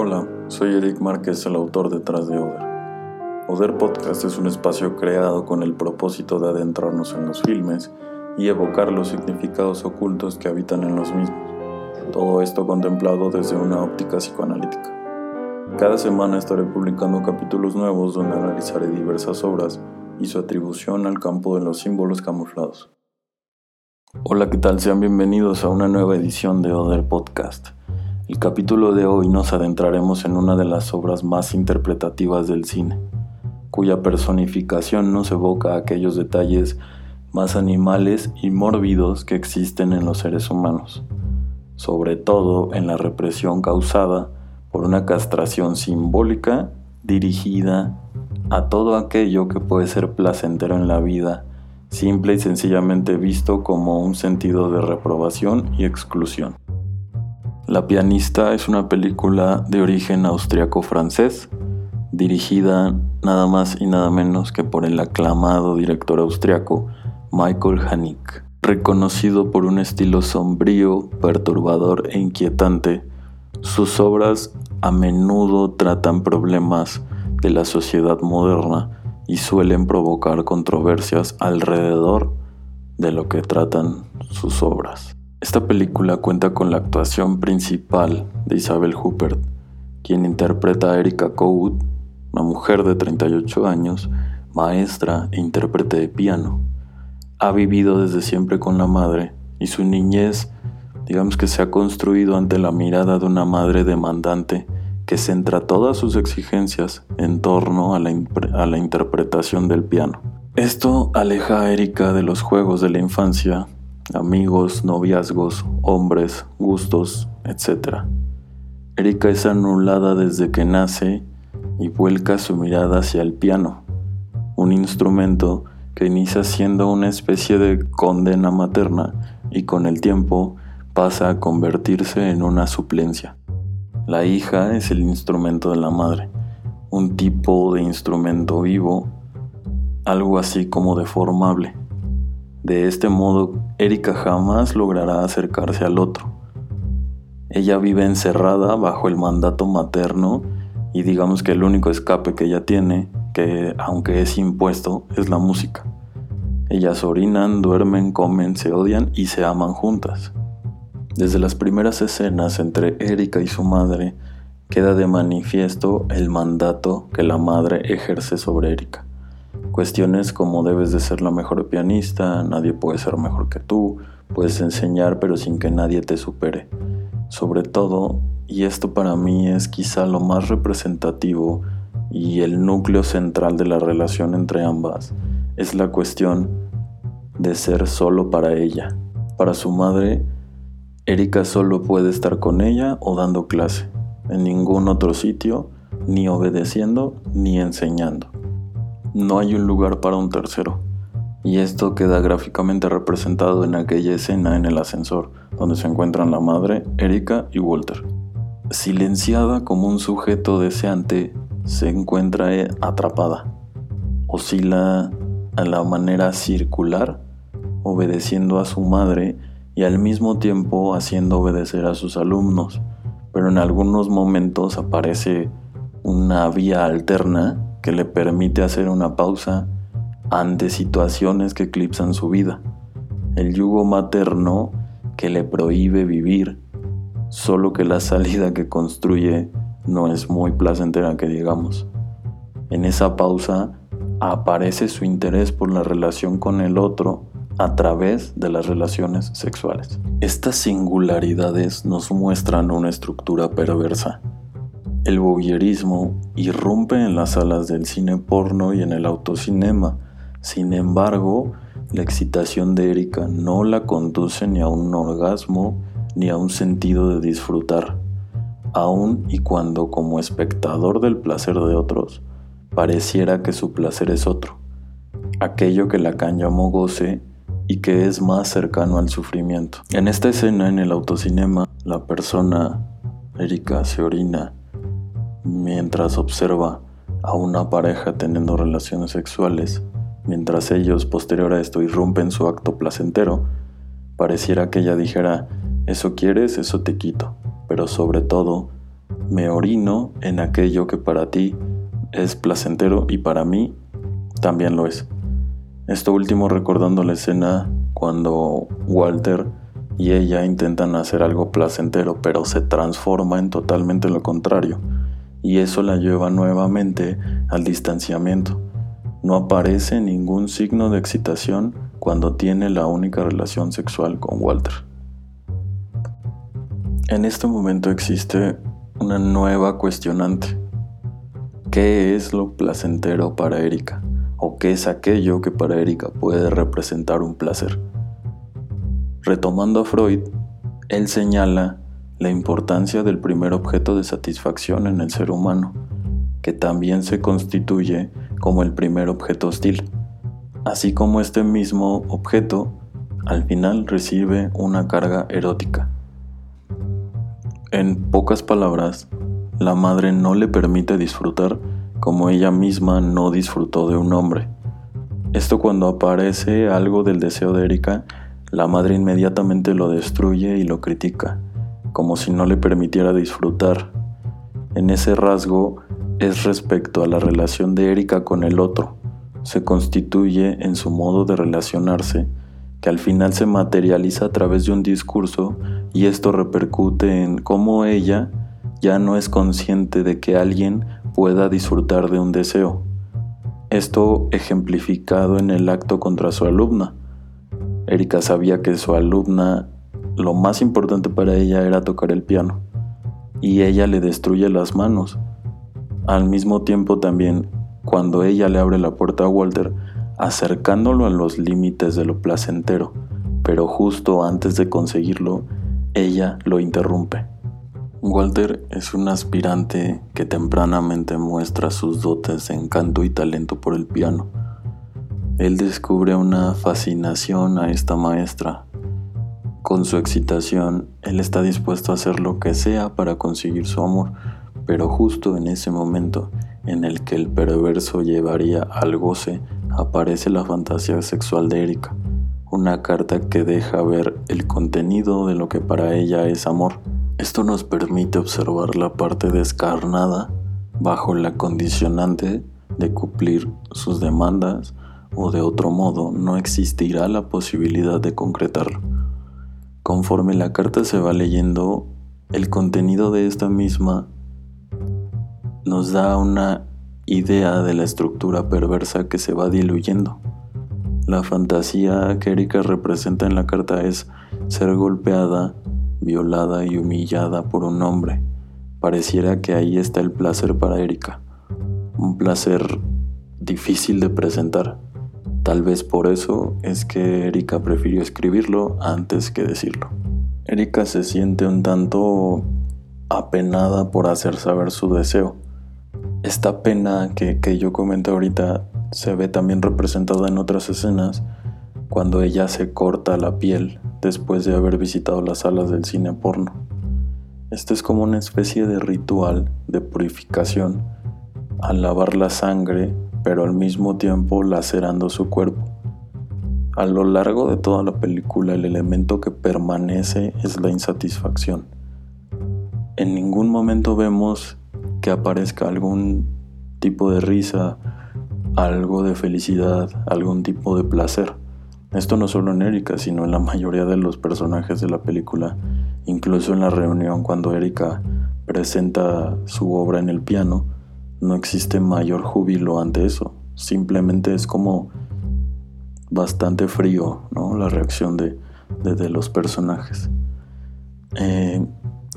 Hola, soy Eric Márquez, el autor detrás de Oder. Oder Podcast es un espacio creado con el propósito de adentrarnos en los filmes y evocar los significados ocultos que habitan en los mismos. Todo esto contemplado desde una óptica psicoanalítica. Cada semana estaré publicando capítulos nuevos donde analizaré diversas obras y su atribución al campo de los símbolos camuflados. Hola, ¿qué tal? Sean bienvenidos a una nueva edición de Oder Podcast. El capítulo de hoy nos adentraremos en una de las obras más interpretativas del cine, cuya personificación nos evoca aquellos detalles más animales y mórbidos que existen en los seres humanos, sobre todo en la represión causada por una castración simbólica dirigida a todo aquello que puede ser placentero en la vida, simple y sencillamente visto como un sentido de reprobación y exclusión. La pianista es una película de origen austriaco-francés, dirigida nada más y nada menos que por el aclamado director austriaco Michael Haneke. Reconocido por un estilo sombrío, perturbador e inquietante, sus obras a menudo tratan problemas de la sociedad moderna y suelen provocar controversias alrededor de lo que tratan sus obras. Esta película cuenta con la actuación principal de Isabel Huppert, quien interpreta a Erika Code, una mujer de 38 años, maestra e intérprete de piano. Ha vivido desde siempre con la madre y su niñez, digamos que se ha construido ante la mirada de una madre demandante que centra todas sus exigencias en torno a la, a la interpretación del piano. Esto aleja a Erika de los juegos de la infancia amigos, noviazgos, hombres, gustos, etc. Erika es anulada desde que nace y vuelca su mirada hacia el piano, un instrumento que inicia siendo una especie de condena materna y con el tiempo pasa a convertirse en una suplencia. La hija es el instrumento de la madre, un tipo de instrumento vivo, algo así como deformable de este modo, Erika jamás logrará acercarse al otro. Ella vive encerrada bajo el mandato materno y digamos que el único escape que ella tiene, que aunque es impuesto, es la música. Ellas orinan, duermen, comen, se odian y se aman juntas. Desde las primeras escenas entre Erika y su madre, queda de manifiesto el mandato que la madre ejerce sobre Erika. Cuestiones como debes de ser la mejor pianista, nadie puede ser mejor que tú, puedes enseñar pero sin que nadie te supere. Sobre todo, y esto para mí es quizá lo más representativo y el núcleo central de la relación entre ambas, es la cuestión de ser solo para ella. Para su madre, Erika solo puede estar con ella o dando clase, en ningún otro sitio, ni obedeciendo ni enseñando no hay un lugar para un tercero. Y esto queda gráficamente representado en aquella escena en el ascensor, donde se encuentran la madre, Erika y Walter. Silenciada como un sujeto deseante, se encuentra eh, atrapada. Oscila a la manera circular, obedeciendo a su madre y al mismo tiempo haciendo obedecer a sus alumnos, pero en algunos momentos aparece una vía alterna que le permite hacer una pausa ante situaciones que eclipsan su vida. El yugo materno que le prohíbe vivir, solo que la salida que construye no es muy placentera que digamos. En esa pausa aparece su interés por la relación con el otro a través de las relaciones sexuales. Estas singularidades nos muestran una estructura perversa el voyeurismo irrumpe en las salas del cine porno y en el autocinema. Sin embargo, la excitación de Erika no la conduce ni a un orgasmo ni a un sentido de disfrutar, aun y cuando como espectador del placer de otros, pareciera que su placer es otro, aquello que Lacan llamó goce y que es más cercano al sufrimiento. En esta escena en el autocinema, la persona, Erika, se orina mientras observa a una pareja teniendo relaciones sexuales, mientras ellos posterior a esto irrumpen su acto placentero, pareciera que ella dijera, eso quieres, eso te quito, pero sobre todo, Me orino en aquello que para ti es placentero y para mí también lo es. Esto último recordando la escena cuando Walter y ella intentan hacer algo placentero, pero se transforma en totalmente lo contrario, y eso la lleva nuevamente al distanciamiento. No aparece ningún signo de excitación cuando tiene la única relación sexual con Walter. En este momento existe una nueva cuestionante. ¿Qué es lo placentero para Erika? ¿O qué es aquello que para Erika puede representar un placer? Retomando a Freud, él señala la importancia del primer objeto de satisfacción en el ser humano, que también se constituye como el primer objeto hostil, así como este mismo objeto al final recibe una carga erótica. En pocas palabras, la madre no le permite disfrutar como ella misma no disfrutó de un hombre. Esto cuando aparece algo del deseo de Erika la madre inmediatamente lo destruye y lo critica, como si no le permitiera disfrutar. En ese rasgo es respecto a la relación de Erika con el otro. Se constituye en su modo de relacionarse, que al final se materializa a través de un discurso y esto repercute en cómo ella ya no es consciente de que alguien pueda disfrutar de un deseo. Esto ejemplificado en el acto contra su alumna, Erika sabía que su alumna lo más importante para ella era tocar el piano y ella le destruye las manos. Al mismo tiempo también, cuando ella le abre la puerta a Walter, acercándolo a los límites de lo placentero, pero justo antes de conseguirlo, ella lo interrumpe. Walter es un aspirante que tempranamente muestra sus dotes de encanto y talento por el piano él descubre una fascinación a esta maestra. Con su excitación, él está dispuesto a hacer lo que sea para conseguir su amor, pero justo en ese momento en el que el perverso llevaría al goce, aparece la fantasía sexual de Erika, una carta que deja ver el contenido de lo que para ella es amor. Esto nos permite observar la parte descarnada bajo la condicionante de cumplir sus demandas, o de otro modo no existirá la posibilidad de concretarlo. Conforme la carta se va leyendo, el contenido de esta misma nos da una idea de la estructura perversa que se va diluyendo. La fantasía que Erika representa en la carta es ser golpeada, violada y humillada por un hombre. Pareciera que ahí está el placer para Erika, un placer difícil de presentar Tal vez por eso es que Erika prefirió escribirlo antes que decirlo. Erika se siente un tanto apenada por hacer saber su deseo. Esta pena que, que yo comenté ahorita se ve también representada en otras escenas cuando ella se corta la piel después de haber visitado las salas del cine porno. Esto es como una especie de ritual de purificación al lavar la sangre pero al mismo tiempo lacerando su cuerpo. A lo largo de toda la película el elemento que permanece es la insatisfacción. En ningún momento vemos que aparezca algún tipo de risa, algo de felicidad, algún tipo de placer. Esto no solo en Erika, sino en la mayoría de los personajes de la película, incluso en la reunión cuando Erika presenta su obra en el piano, no existe mayor júbilo ante eso. Simplemente es como bastante frío, ¿no? La reacción de, los personajes. Eh,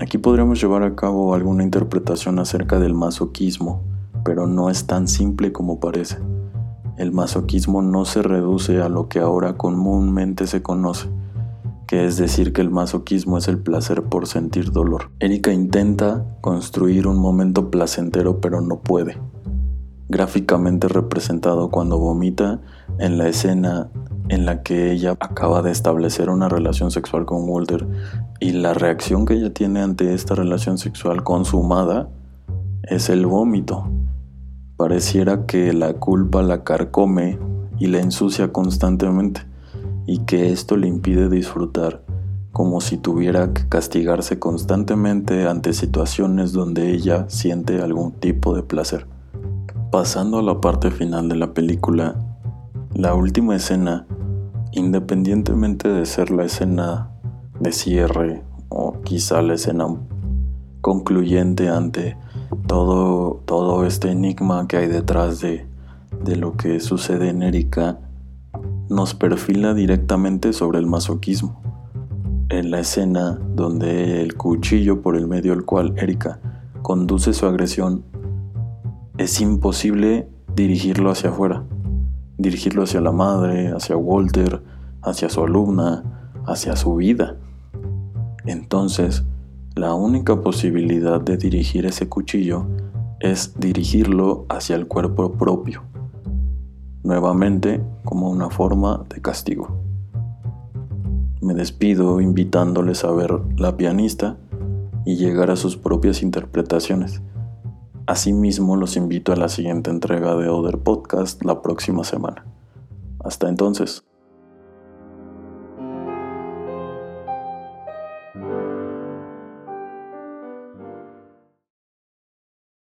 aquí podríamos llevar a cabo alguna interpretación acerca del masoquismo, pero no es tan simple como parece. El masoquismo no se reduce a lo que ahora comúnmente se conoce que es decir que el masoquismo es el placer por sentir dolor. Erika intenta construir un momento placentero pero no puede. Gráficamente representado cuando vomita en la escena en la que ella acaba de establecer una relación sexual con Walter y la reacción que ella tiene ante esta relación sexual consumada es el vómito. Pareciera que la culpa la carcome y la ensucia constantemente y que esto le impide disfrutar como si tuviera que castigarse constantemente ante situaciones donde ella siente algún tipo de placer. Pasando a la parte final de la película, la última escena, independientemente de ser la escena de cierre o quizá la escena concluyente ante todo, todo este enigma que hay detrás de, de lo que sucede en Erika, nos perfila directamente sobre el masoquismo. En la escena donde el cuchillo por el medio del cual Erika conduce su agresión, es imposible dirigirlo hacia afuera, dirigirlo hacia la madre, hacia Walter, hacia su alumna, hacia su vida. Entonces, la única posibilidad de dirigir ese cuchillo es dirigirlo hacia el cuerpo propio, nuevamente como una forma de castigo. Me despido invitándoles a ver La pianista y llegar a sus propias interpretaciones. Asimismo, los invito a la siguiente entrega de Other Podcast la próxima semana. Hasta entonces.